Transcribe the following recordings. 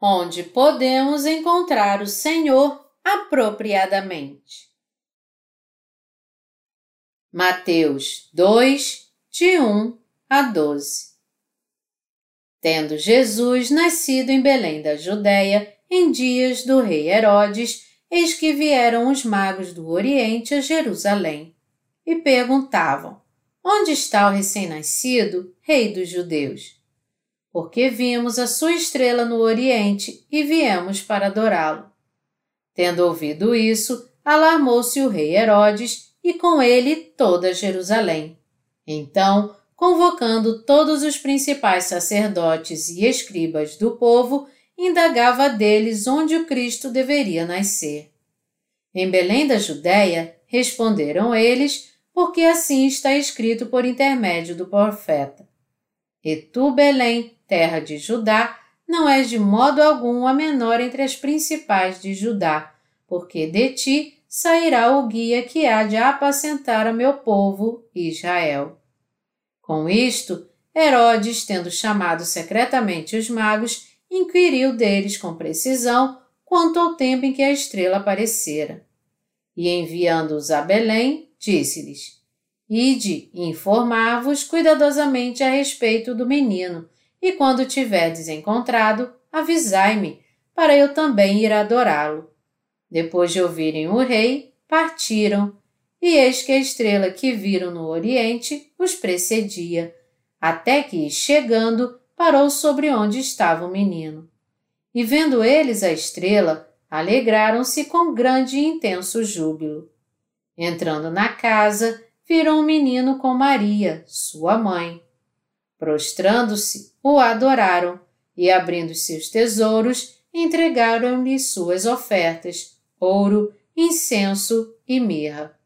onde podemos encontrar o Senhor apropriadamente. Mateus 2, de 1 a 12 Tendo Jesus nascido em Belém da Judéia, em dias do rei Herodes, eis que vieram os magos do Oriente a Jerusalém e perguntavam: Onde está o recém-nascido, rei dos judeus? Porque vimos a sua estrela no Oriente e viemos para adorá-lo. Tendo ouvido isso, alarmou-se o rei Herodes e com ele toda Jerusalém. Então, convocando todos os principais sacerdotes e escribas do povo, indagava deles onde o Cristo deveria nascer. Em Belém da Judéia, responderam eles, porque assim está escrito por intermédio do profeta. E tu, Belém, terra de Judá, não és de modo algum a menor entre as principais de Judá, porque de ti sairá o guia que há de apacentar a meu povo, Israel. Com isto, Herodes, tendo chamado secretamente os magos, inquiriu deles com precisão quanto ao tempo em que a estrela aparecera. E enviando-os a Belém, disse-lhes: Ide informar-vos cuidadosamente a respeito do menino, e quando tiverdes encontrado, avisai-me, para eu também ir adorá-lo. Depois de ouvirem o rei, partiram, e eis que a estrela que viram no oriente os precedia, até que, chegando, parou sobre onde estava o menino. E vendo eles a estrela, alegraram-se com grande e intenso júbilo. Entrando na casa, viram o menino com Maria, sua mãe. Prostrando-se, o adoraram e, abrindo seus tesouros, entregaram-lhe suas ofertas, ouro, incenso e mirra.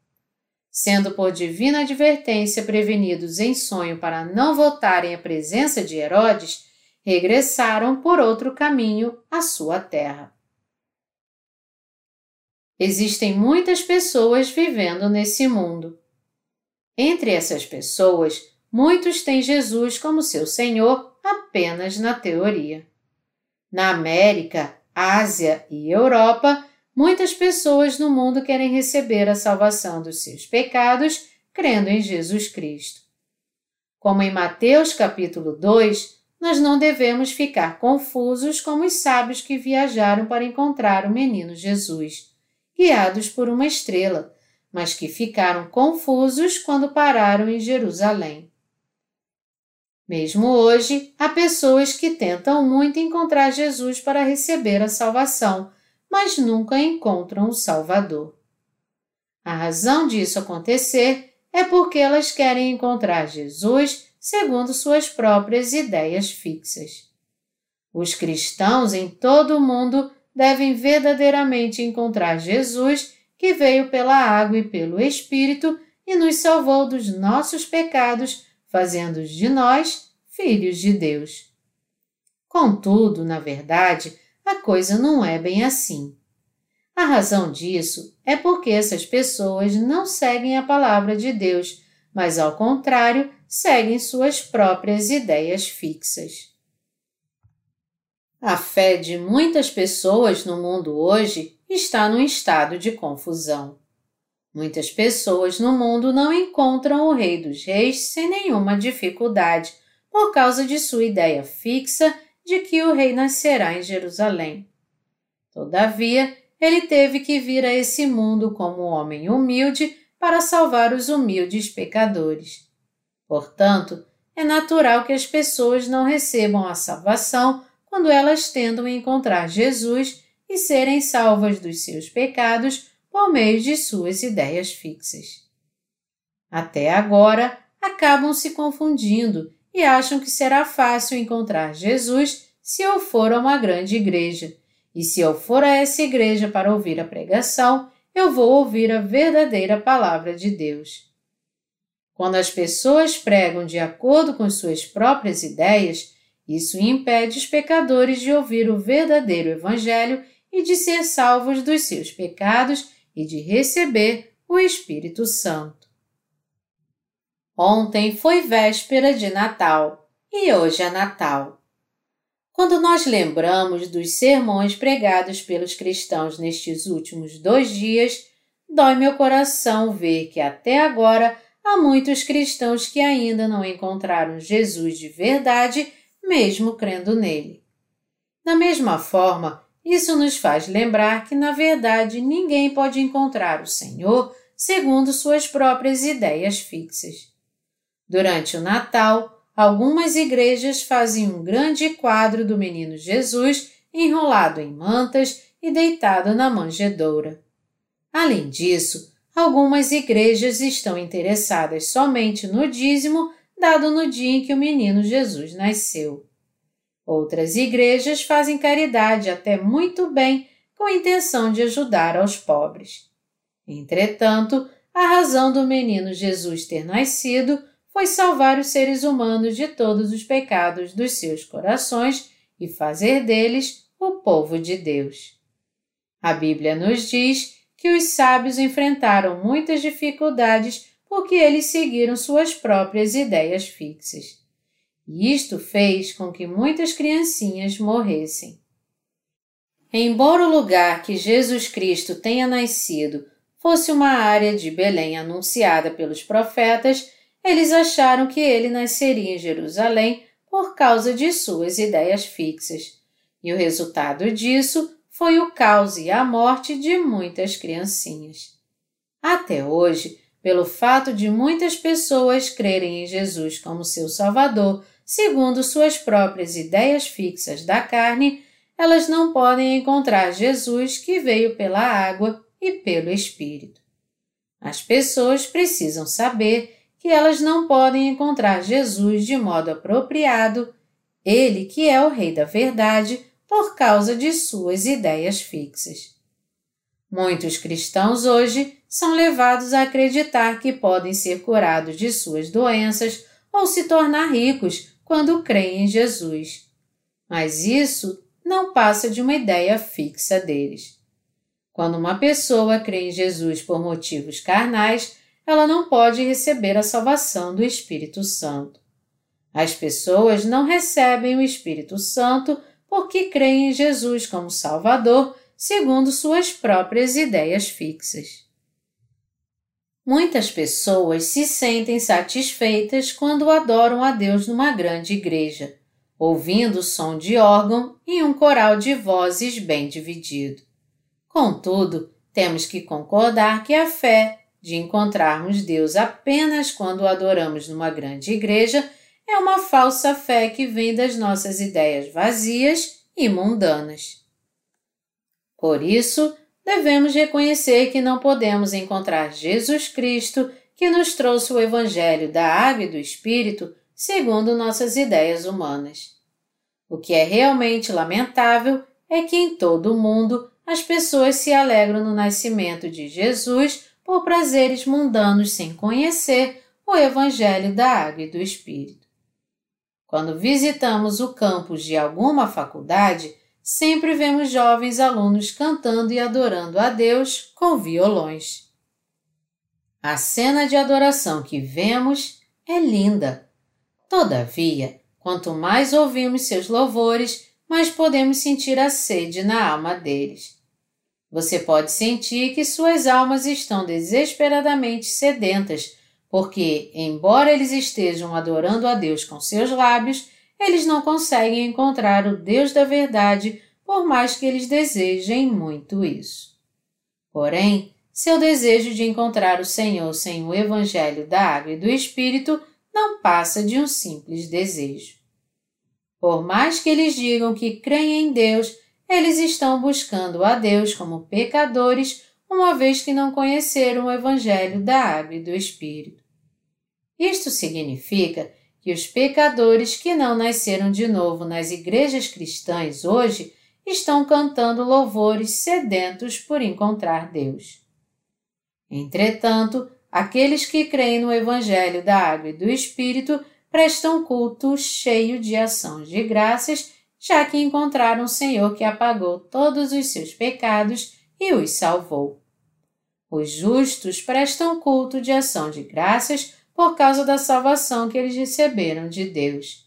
Sendo por divina advertência prevenidos em sonho para não voltarem à presença de Herodes, regressaram por outro caminho à sua terra. Existem muitas pessoas vivendo nesse mundo. Entre essas pessoas, muitos têm Jesus como seu Senhor apenas na teoria. Na América, Ásia e Europa, muitas pessoas no mundo querem receber a salvação dos seus pecados crendo em Jesus Cristo. Como em Mateus capítulo 2, nós não devemos ficar confusos como os sábios que viajaram para encontrar o menino Jesus, guiados por uma estrela, mas que ficaram confusos quando pararam em Jerusalém. Mesmo hoje, há pessoas que tentam muito encontrar Jesus para receber a salvação, mas nunca encontram o Salvador. A razão disso acontecer é porque elas querem encontrar Jesus segundo suas próprias ideias fixas. Os cristãos em todo o mundo devem verdadeiramente encontrar Jesus, que veio pela água e pelo Espírito e nos salvou dos nossos pecados fazendo de nós filhos de Deus. Contudo, na verdade, a coisa não é bem assim. A razão disso é porque essas pessoas não seguem a palavra de Deus, mas ao contrário, seguem suas próprias ideias fixas. A fé de muitas pessoas no mundo hoje está num estado de confusão. Muitas pessoas no mundo não encontram o Rei dos Reis sem nenhuma dificuldade, por causa de sua ideia fixa de que o Rei nascerá em Jerusalém. Todavia, ele teve que vir a esse mundo como homem humilde para salvar os humildes pecadores. Portanto, é natural que as pessoas não recebam a salvação quando elas tentam encontrar Jesus e serem salvas dos seus pecados por meio de suas ideias fixas. Até agora, acabam se confundindo e acham que será fácil encontrar Jesus se eu for a uma grande igreja. E se eu for a essa igreja para ouvir a pregação, eu vou ouvir a verdadeira palavra de Deus. Quando as pessoas pregam de acordo com suas próprias ideias, isso impede os pecadores de ouvir o verdadeiro Evangelho e de ser salvos dos seus pecados e de receber o Espírito Santo. Ontem foi véspera de Natal e hoje é Natal. Quando nós lembramos dos sermões pregados pelos cristãos nestes últimos dois dias, dói meu coração ver que até agora há muitos cristãos que ainda não encontraram Jesus de verdade, mesmo crendo nele. Da mesma forma, isso nos faz lembrar que, na verdade, ninguém pode encontrar o Senhor segundo suas próprias ideias fixas. Durante o Natal, algumas igrejas fazem um grande quadro do menino Jesus enrolado em mantas e deitado na manjedoura. Além disso, algumas igrejas estão interessadas somente no dízimo dado no dia em que o menino Jesus nasceu. Outras igrejas fazem caridade até muito bem com a intenção de ajudar aos pobres. Entretanto, a razão do menino Jesus ter nascido foi salvar os seres humanos de todos os pecados dos seus corações e fazer deles o povo de Deus. A Bíblia nos diz que os sábios enfrentaram muitas dificuldades porque eles seguiram suas próprias ideias fixas. E isto fez com que muitas criancinhas morressem. Embora o lugar que Jesus Cristo tenha nascido fosse uma área de Belém anunciada pelos profetas, eles acharam que ele nasceria em Jerusalém por causa de suas ideias fixas, e o resultado disso foi o caos e a morte de muitas criancinhas. Até hoje, pelo fato de muitas pessoas crerem em Jesus como seu Salvador, segundo suas próprias ideias fixas da carne, elas não podem encontrar Jesus que veio pela água e pelo Espírito. As pessoas precisam saber que elas não podem encontrar Jesus de modo apropriado, ele que é o Rei da Verdade, por causa de suas ideias fixas. Muitos cristãos hoje são levados a acreditar que podem ser curados de suas doenças ou se tornar ricos quando creem em Jesus. Mas isso não passa de uma ideia fixa deles. Quando uma pessoa crê em Jesus por motivos carnais, ela não pode receber a salvação do Espírito Santo. As pessoas não recebem o Espírito Santo porque creem em Jesus como Salvador, segundo suas próprias ideias fixas. Muitas pessoas se sentem satisfeitas quando adoram a Deus numa grande igreja, ouvindo o som de órgão e um coral de vozes bem dividido. Contudo, temos que concordar que a fé de encontrarmos Deus apenas quando o adoramos numa grande igreja é uma falsa fé que vem das nossas ideias vazias e mundanas. Por isso, devemos reconhecer que não podemos encontrar Jesus Cristo, que nos trouxe o Evangelho da Água e do Espírito, segundo nossas ideias humanas. O que é realmente lamentável é que em todo o mundo as pessoas se alegram no nascimento de Jesus por prazeres mundanos sem conhecer o Evangelho da Água e do Espírito. Quando visitamos o campus de alguma faculdade, sempre vemos jovens alunos cantando e adorando a Deus com violões. A cena de adoração que vemos é linda. Todavia, quanto mais ouvimos seus louvores, mais podemos sentir a sede na alma deles. Você pode sentir que suas almas estão desesperadamente sedentas, porque, embora eles estejam adorando a Deus com seus lábios, eles não conseguem encontrar o Deus da verdade, por mais que eles desejem muito isso. Porém, seu desejo de encontrar o Senhor sem o Evangelho da Água e do Espírito não passa de um simples desejo. Por mais que eles digam que creem em Deus, eles estão buscando a Deus como pecadores, uma vez que não conheceram o Evangelho da Água e do Espírito. Isto significa que os pecadores que não nasceram de novo nas igrejas cristãs hoje estão cantando louvores sedentos por encontrar Deus. Entretanto, aqueles que creem no Evangelho da Água e do Espírito prestam culto cheio de ações de graças já que encontraram o Senhor que apagou todos os seus pecados e os salvou. Os justos prestam culto de ação de graças por causa da salvação que eles receberam de Deus.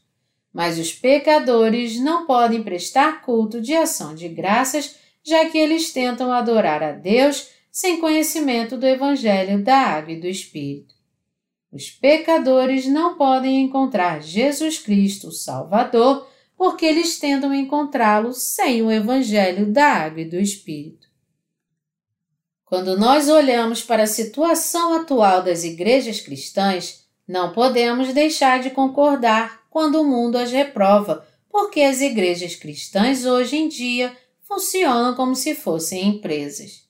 mas os pecadores não podem prestar culto de ação de graças, já que eles tentam adorar a Deus sem conhecimento do Evangelho da Água e do Espírito. Os pecadores não podem encontrar Jesus Cristo, o Salvador, porque eles tentam encontrá-lo sem o Evangelho da Água e do Espírito. Quando nós olhamos para a situação atual das igrejas cristãs, não podemos deixar de concordar quando o mundo as reprova, porque as igrejas cristãs hoje em dia funcionam como se fossem empresas.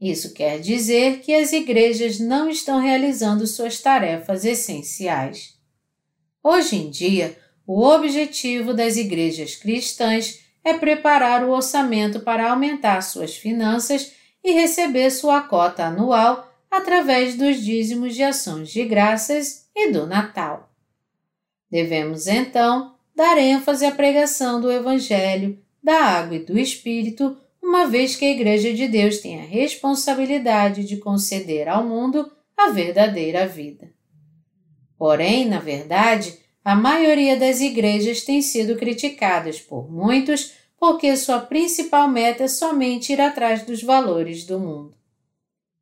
Isso quer dizer que as igrejas não estão realizando suas tarefas essenciais. Hoje em dia, o objetivo das igrejas cristãs é preparar o orçamento para aumentar suas finanças e receber sua cota anual através dos dízimos de ações de graças e do Natal. Devemos, então, dar ênfase à pregação do Evangelho, da água e do Espírito, uma vez que a Igreja de Deus tem a responsabilidade de conceder ao mundo a verdadeira vida. Porém, na verdade, a maioria das igrejas tem sido criticadas por muitos porque sua principal meta é somente ir atrás dos valores do mundo.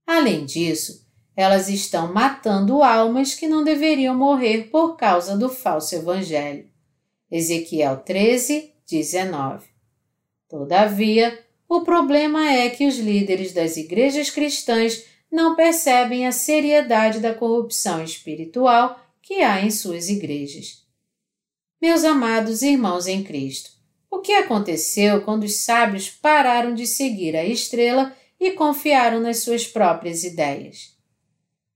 Além disso, elas estão matando almas que não deveriam morrer por causa do falso evangelho. Ezequiel 13, 19. Todavia, o problema é que os líderes das igrejas cristãs não percebem a seriedade da corrupção espiritual que há em suas igrejas. Meus amados irmãos em Cristo, o que aconteceu quando os sábios pararam de seguir a estrela e confiaram nas suas próprias ideias?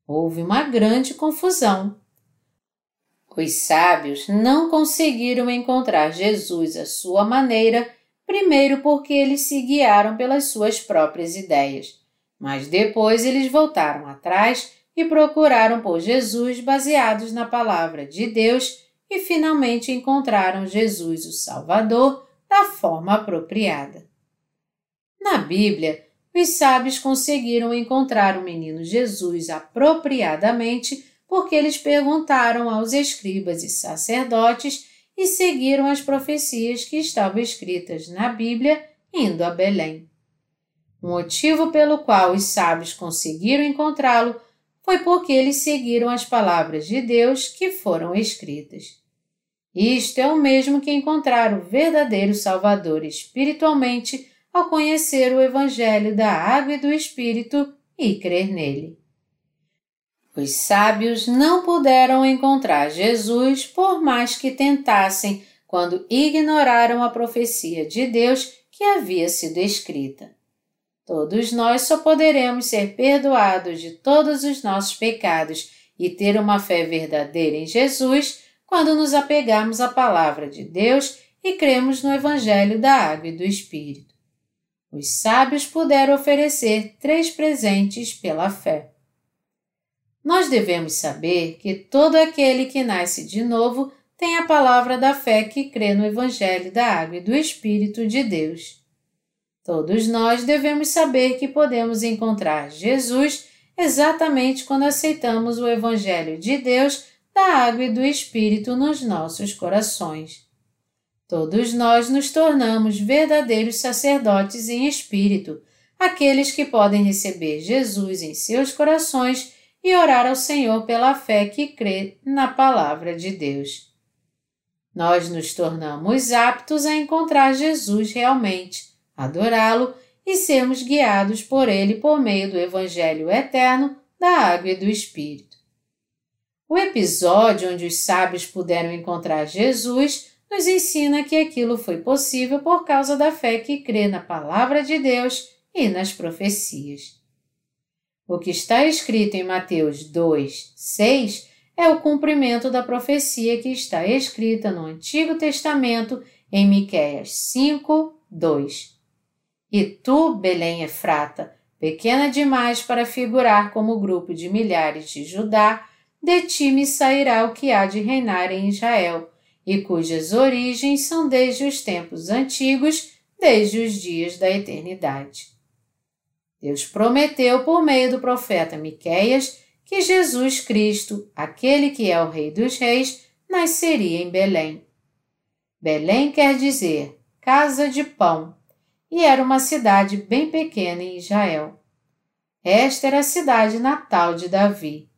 houve uma grande confusão. Os sábios não conseguiram encontrar Jesus à sua maneira, primeiro porque eles se guiaram pelas suas próprias ideias, mas depois eles voltaram atrás e procuraram por Jesus baseados na palavra de Deus e finalmente encontraram Jesus, o Salvador, da forma apropriada. Na Bíblia, os sábios conseguiram encontrar o menino Jesus apropriadamente porque eles perguntaram aos escribas e sacerdotes e seguiram as profecias que estavam escritas na Bíblia, indo a Belém. O motivo pelo qual os sábios conseguiram encontrá-lo foi porque eles seguiram as palavras de Deus que foram escritas. Isto é o mesmo que encontrar o verdadeiro Salvador espiritualmente ao conhecer o Evangelho da Água e do Espírito e crer nele. Os sábios não puderam encontrar Jesus por mais que tentassem quando ignoraram a profecia de Deus que havia sido escrita. Todos nós só poderemos ser perdoados de todos os nossos pecados e ter uma fé verdadeira em Jesus quando nos apegarmos à palavra de Deus e cremos no Evangelho da Água e do Espírito os sábios puderam oferecer três presentes pela fé. Nós devemos saber que todo aquele que nasce de novo tem a palavra da fé que crê no Evangelho da Água e do Espírito de Deus. Todos nós devemos saber que podemos encontrar Jesus exatamente quando aceitamos o Evangelho de Deus da Água e do Espírito nos nossos corações. Todos nós nos tornamos verdadeiros sacerdotes em espírito, aqueles que podem receber Jesus em seus corações e orar ao Senhor pela fé que crê na Palavra de Deus. Nós nos tornamos aptos a encontrar Jesus realmente, adorá-lo e sermos guiados por ele por meio do Evangelho eterno da água e do Espírito. O episódio onde os sábios puderam encontrar Jesus nos ensina que aquilo foi possível por causa da fé que crê na Palavra de Deus e nas profecias. O que está escrito em Mateus 2, 6 é o cumprimento da profecia que está escrita no Antigo Testamento em Miqueias 5, 2. E tu, Belém Efrata, pequena demais para figurar como grupo de milhares de Judá, de ti me sairá o que há de reinar em Israel, e cujas origens são desde os tempos antigos, desde os dias da eternidade. Deus prometeu por meio do profeta Miqueias que Jesus Cristo, aquele que é o Rei dos Reis, nasceria em Belém. Belém quer dizer casa de pão, e era uma cidade bem pequena em Israel. Esta era a cidade natal de Davi.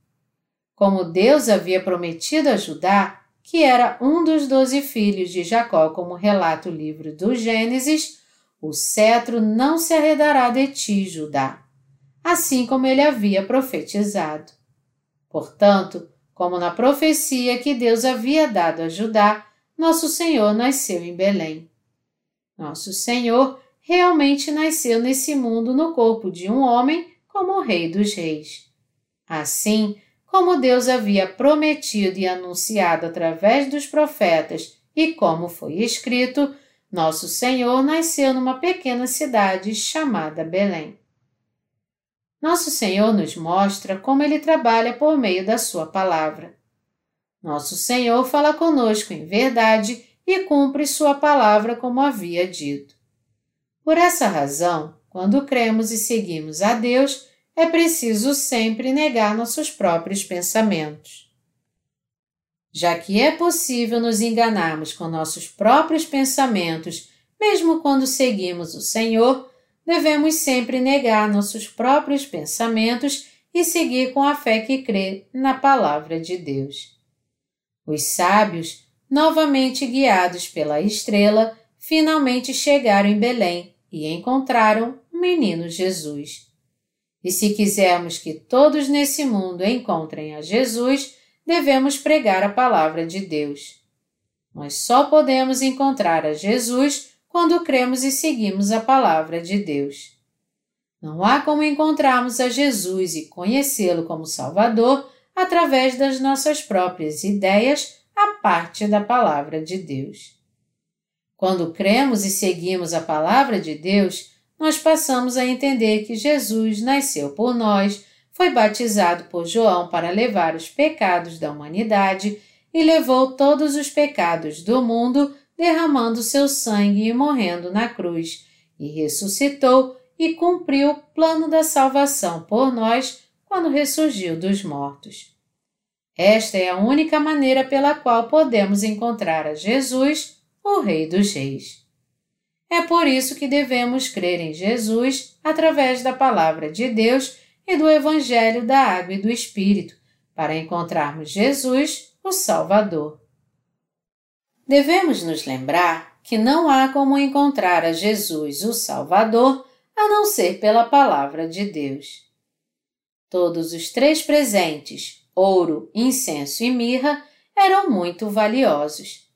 Como Deus havia prometido a Judá, que era um dos doze filhos de Jacó, como relata o livro do Gênesis, o cetro não se arredará de ti, Judá, assim como ele havia profetizado. Portanto, como na profecia que Deus havia dado a Judá, nosso Senhor nasceu em Belém. Nosso Senhor realmente nasceu nesse mundo no corpo de um homem como o Rei dos Reis. Assim, como Deus havia prometido e anunciado através dos profetas e como foi escrito, nosso Senhor nasceu numa pequena cidade chamada Belém. Nosso Senhor nos mostra como ele trabalha por meio da Sua palavra. Nosso Senhor fala conosco em verdade e cumpre Sua palavra como havia dito. Por essa razão, quando cremos e seguimos a Deus, é preciso sempre negar nossos próprios pensamentos. Já que é possível nos enganarmos com nossos próprios pensamentos, mesmo quando seguimos o Senhor, devemos sempre negar nossos próprios pensamentos e seguir com a fé que crê na Palavra de Deus. Os sábios, novamente guiados pela estrela, finalmente chegaram em Belém e encontraram o menino Jesus. E se quisermos que todos nesse mundo encontrem a Jesus, devemos pregar a palavra de Deus. Nós só podemos encontrar a Jesus quando cremos e seguimos a palavra de Deus. Não há como encontrarmos a Jesus e conhecê-lo como Salvador através das nossas próprias ideias, a parte da palavra de Deus. Quando cremos e seguimos a palavra de Deus, nós passamos a entender que Jesus nasceu por nós, foi batizado por João para levar os pecados da humanidade e levou todos os pecados do mundo, derramando seu sangue e morrendo na cruz, e ressuscitou e cumpriu o plano da salvação por nós quando ressurgiu dos mortos. Esta é a única maneira pela qual podemos encontrar a Jesus, o Rei dos Reis. É por isso que devemos crer em Jesus através da Palavra de Deus e do Evangelho da Água e do Espírito, para encontrarmos Jesus, o Salvador. Devemos nos lembrar que não há como encontrar a Jesus, o Salvador, a não ser pela Palavra de Deus. Todos os três presentes, ouro, incenso e mirra, eram muito valiosos.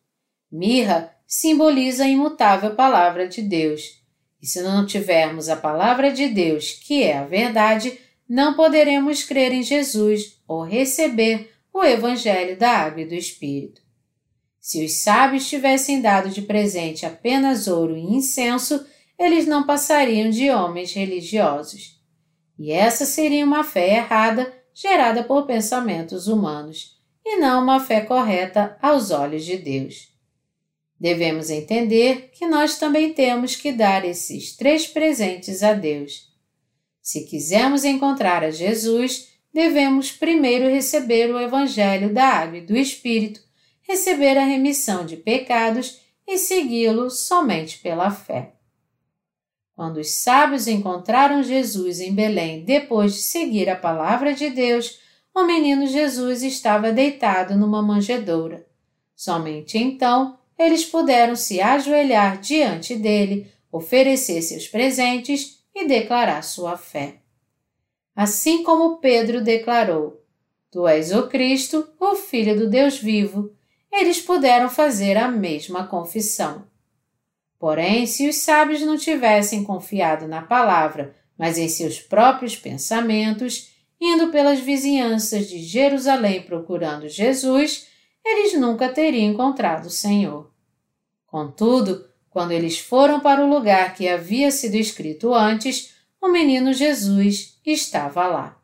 Mirra simboliza a imutável palavra de Deus. E se não tivermos a palavra de Deus, que é a verdade, não poderemos crer em Jesus ou receber o Evangelho da Água e do Espírito. Se os sábios tivessem dado de presente apenas ouro e incenso, eles não passariam de homens religiosos. E essa seria uma fé errada gerada por pensamentos humanos, e não uma fé correta aos olhos de Deus. Devemos entender que nós também temos que dar esses três presentes a Deus. Se quisermos encontrar a Jesus, devemos primeiro receber o Evangelho da Água e do Espírito, receber a remissão de pecados e segui-lo somente pela fé. Quando os sábios encontraram Jesus em Belém depois de seguir a palavra de Deus, o menino Jesus estava deitado numa manjedoura. Somente então eles puderam se ajoelhar diante dele, oferecer seus presentes e declarar sua fé. Assim como Pedro declarou: Tu és o Cristo, o Filho do Deus vivo, eles puderam fazer a mesma confissão. Porém, se os sábios não tivessem confiado na palavra, mas em seus próprios pensamentos, indo pelas vizinhanças de Jerusalém procurando Jesus, eles nunca teriam encontrado o Senhor. Contudo, quando eles foram para o lugar que havia sido escrito antes, o menino Jesus estava lá.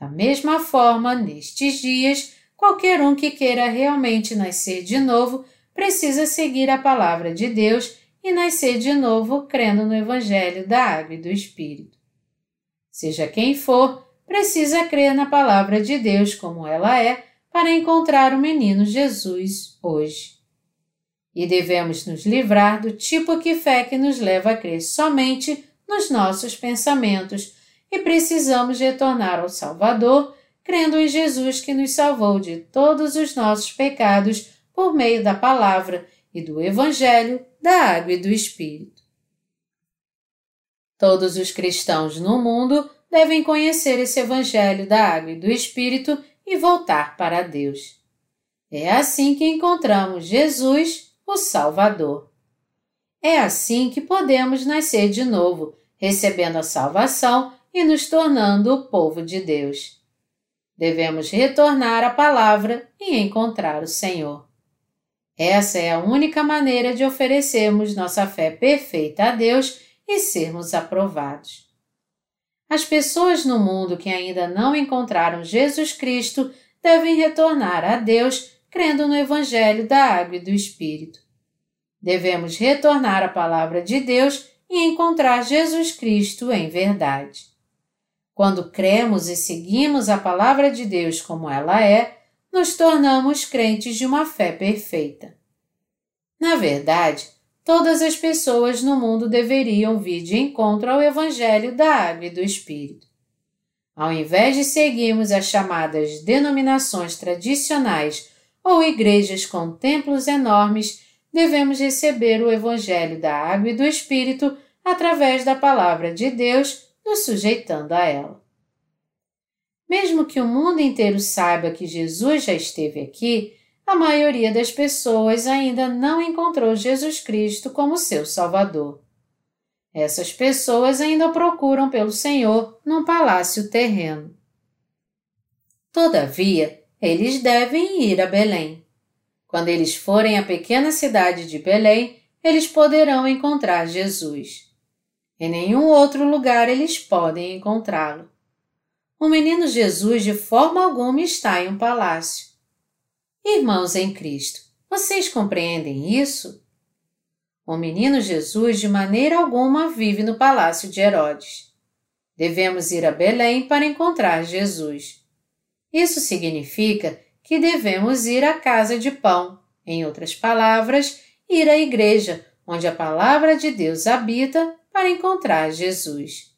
Da mesma forma, nestes dias, qualquer um que queira realmente nascer de novo precisa seguir a palavra de Deus e nascer de novo crendo no Evangelho da Água e do Espírito. Seja quem for, precisa crer na palavra de Deus como ela é para encontrar o menino Jesus hoje. E devemos nos livrar do tipo de fé que nos leva a crer somente nos nossos pensamentos e precisamos retornar ao Salvador, crendo em Jesus que nos salvou de todos os nossos pecados por meio da palavra e do Evangelho, da água e do Espírito. Todos os cristãos no mundo devem conhecer esse Evangelho da água e do Espírito e voltar para Deus. É assim que encontramos Jesus, o Salvador. É assim que podemos nascer de novo, recebendo a salvação e nos tornando o povo de Deus. Devemos retornar à palavra e encontrar o Senhor. Essa é a única maneira de oferecermos nossa fé perfeita a Deus e sermos aprovados. As pessoas no mundo que ainda não encontraram Jesus Cristo devem retornar a Deus crendo no Evangelho da Água e do Espírito. Devemos retornar à Palavra de Deus e encontrar Jesus Cristo em verdade. Quando cremos e seguimos a Palavra de Deus como ela é, nos tornamos crentes de uma fé perfeita. Na verdade, todas as pessoas no mundo deveriam vir de encontro ao Evangelho da Água e do Espírito. Ao invés de seguirmos as chamadas denominações tradicionais ou igrejas com templos enormes, devemos receber o Evangelho da Água e do Espírito através da Palavra de Deus, nos sujeitando a ela. Mesmo que o mundo inteiro saiba que Jesus já esteve aqui, a maioria das pessoas ainda não encontrou Jesus Cristo como seu Salvador. Essas pessoas ainda procuram pelo Senhor num palácio terreno. Todavia, eles devem ir a Belém. Quando eles forem à pequena cidade de Belém, eles poderão encontrar Jesus. Em nenhum outro lugar eles podem encontrá-lo. O menino Jesus de forma alguma está em um palácio. Irmãos em Cristo, vocês compreendem isso? O menino Jesus de maneira alguma vive no palácio de Herodes. Devemos ir a Belém para encontrar Jesus. Isso significa que devemos ir à casa de pão, em outras palavras, ir à igreja, onde a palavra de Deus habita, para encontrar Jesus.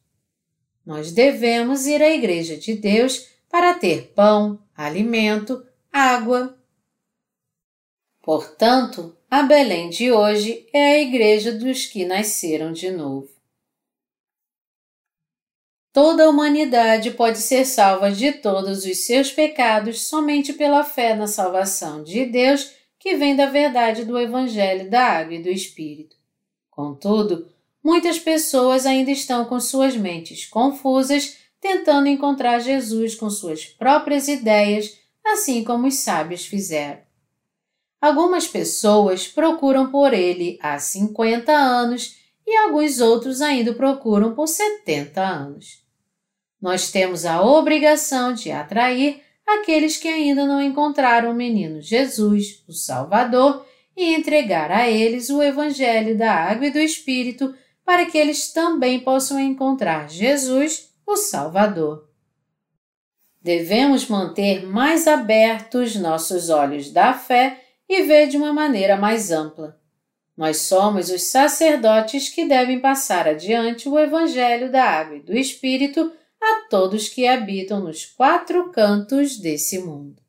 Nós devemos ir à igreja de Deus para ter pão, alimento, água, Portanto, a Belém de hoje é a igreja dos que nasceram de novo. Toda a humanidade pode ser salva de todos os seus pecados somente pela fé na salvação de Deus que vem da verdade do Evangelho da Água e do Espírito. Contudo, muitas pessoas ainda estão com suas mentes confusas, tentando encontrar Jesus com suas próprias ideias, assim como os sábios fizeram. Algumas pessoas procuram por ele há 50 anos e alguns outros ainda procuram por 70 anos. Nós temos a obrigação de atrair aqueles que ainda não encontraram o menino Jesus, o Salvador, e entregar a eles o Evangelho da Água e do Espírito para que eles também possam encontrar Jesus, o Salvador. Devemos manter mais abertos nossos olhos da fé e vê de uma maneira mais ampla. Nós somos os sacerdotes que devem passar adiante o Evangelho da Água e do Espírito a todos que habitam nos quatro cantos desse mundo.